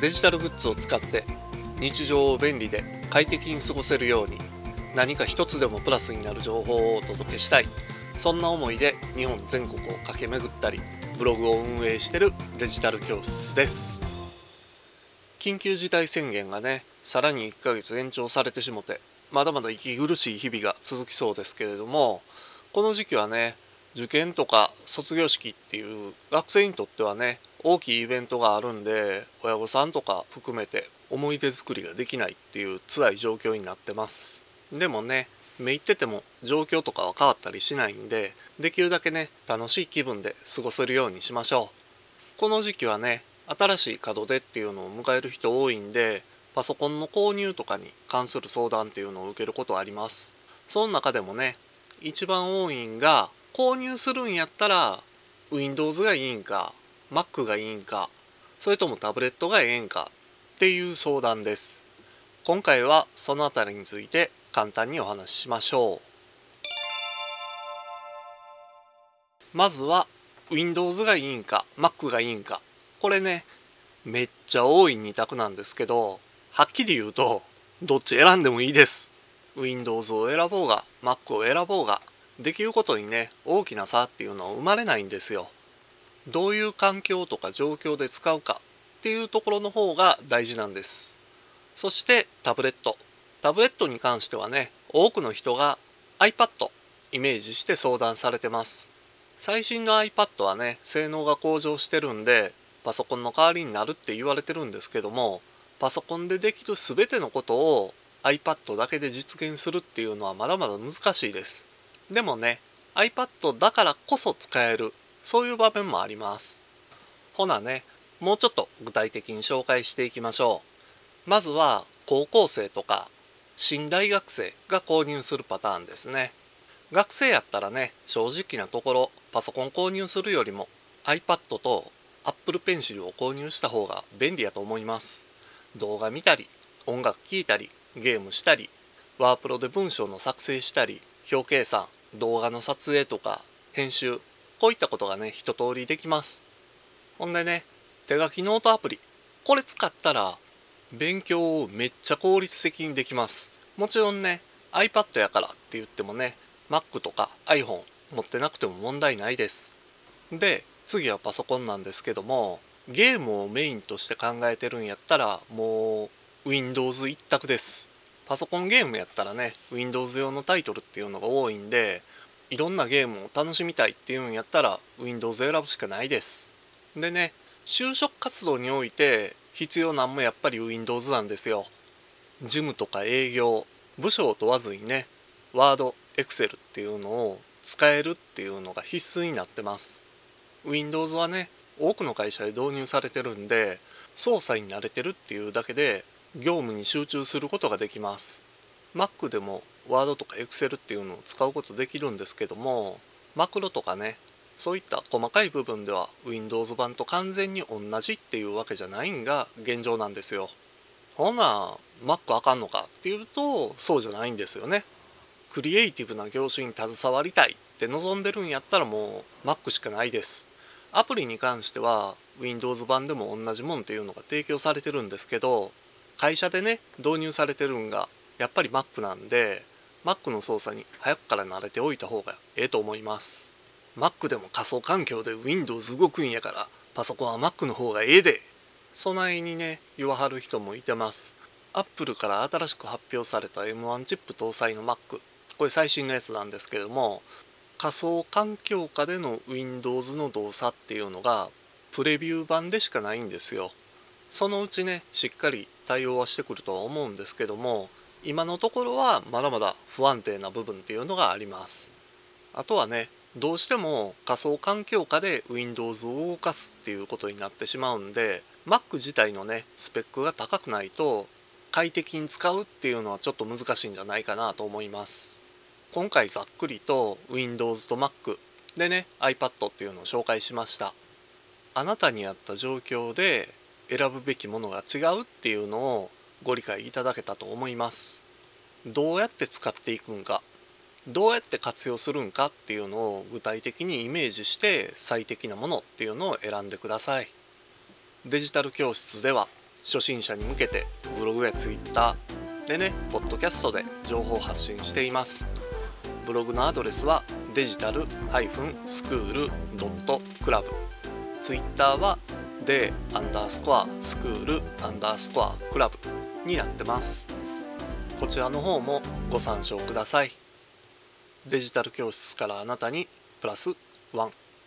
デジタルグッズを使って日常を便利で快適に過ごせるように何か一つでもプラスになる情報をお届けしたい。そんな思いで日本全国を駆け巡ったりブログを運営してるデジタル教室です。緊急事態宣言がねさらに1ヶ月延長されてしもてまだまだ息苦しい日々が続きそうですけれどもこの時期はね受験とか卒業式っていう学生にとってはね大きいイベントがあるんで親御さんとか含めて思い出作りができないっていう辛い状況になってます。でもね目いってても状況とかは変わったりしないんでできるだけね楽しい気分で過ごせるようにしましょう。この時期はね新しい門出っていうのを迎える人多いんでパソコンの購入とかに関する相談っていうのを受けることあります。その中でもね一番多いんが購入するんやったら Windows がいいんか Mac がいいんかそれともタブレットがええんかっていう相談です。今回はそのあたりについて簡単にお話ししましょう。まずは Windows がいいんか Mac がいいんか。これねめっちゃ多い2択なんですけどはっきり言うとどっち選んでもいいです。Windows を選ぼうが Mac を選ぼうができることにね大きな差っていうのは生まれないんですよ。どういう環境とか状況で使うかっていうところの方が大事なんです。そしてタブレット。タブレットに関してはね多くの人が iPad イメージして相談されてます。最新の iPad はね性能が向上してるんでパソコンの代わりになるって言われてるんですけどもパソコンでできる全てのことを iPad だけで実現するっていうのはまだまだ難しいです。でもね iPad だからこそ使えるそういう場面もあります。ほなねもうちょっと具体的に紹介していきましょう。まずは高校生とか新大学生が購入するパターンですね。学生やったらね正直なところパソコン購入するよりも iPad と Apple Pencil を購入した方が便利やと思います。動画見たり音楽聴いたりゲームしたりワープロで文章の作成したり表計算動画の撮影とか編集こういったことがね一通りできます。ほんでね手書きノートアプリ。これ使ったら勉強をめっちゃ効率的にできます。もちろんね iPad やからって言ってもね Mac とか iPhone 持ってなくても問題ないです。で次はパソコンなんですけどもゲームをメインとして考えてるんやったらもう Windows 一択です。パソコンゲームやったらね Windows 用のタイトルっていうのが多いんでいろんなゲームを楽しみたいっていうんやったら Windows 選ぶしかないです。でね就職活動において必要なんもやっぱり Windows なんですよ。事務とか営業部署を問わずにね Word、Excel っていうのを使えるっていうのが必須になってます。Windows はね多くの会社で導入されてるんで操作に慣れてるっていうだけで業務に集中することができます。Mac でも Word とか Excel っていうのを使うことできるんですけどもマクロとかねそういった細かい部分では Windows 版と完全に同じっていうわけじゃないんが現状なんですよ。ほな Mac あかんのかっていうとそうじゃないんですよね。クリエイティブな業種に携わりたいって望んでるんやったらもう Mac しかないです。アプリに関しては Windows 版でも同じもんっていうのが提供されてるんですけど会社でね導入されてるんがやっぱり Mac なんで Mac の操作に早くから慣れておいた方がええと思います。Mac でも仮想環境で Windows 動くんやからパソコンは Mac の方がええでそないにね言わはる人もいてます。Apple から新しく発表された M1 チップ搭載の Mac これ最新のやつなんですけども仮想環境下での Windows の動作っていうのがプレビュー版でしかないんですよ。そのうちねしっかり対応はしてくるとは思うんですけども今のところはまだまだ不安定な部分っていうのがあります。あとはねどうしても仮想環境下で Windows を動かすっていうことになってしまうんで Mac 自体のねスペックが高くないと快適に使うっていうのはちょっと難しいんじゃないかなと思います。今回ざっくりと Windows と Mac でね iPad っていうのを紹介しました。あなたに合った状況で選ぶべきものが違うっていうのをご理解いただけたと思います。どうやって使っていくんかどうやって活用するんかっていうのを具体的にイメージして最適なものっていうのを選んでください。デジタル教室では初心者に向けてブログやツイッターでねポッドキャストで情報発信しています。ブログのアドレスはデジタルスクールドットクラブ。ツイッターはでアンダースコアスクールアンダースコアクラブになってます。こちらの方もご参照ください。デジタル教室からあなたにプラスワン。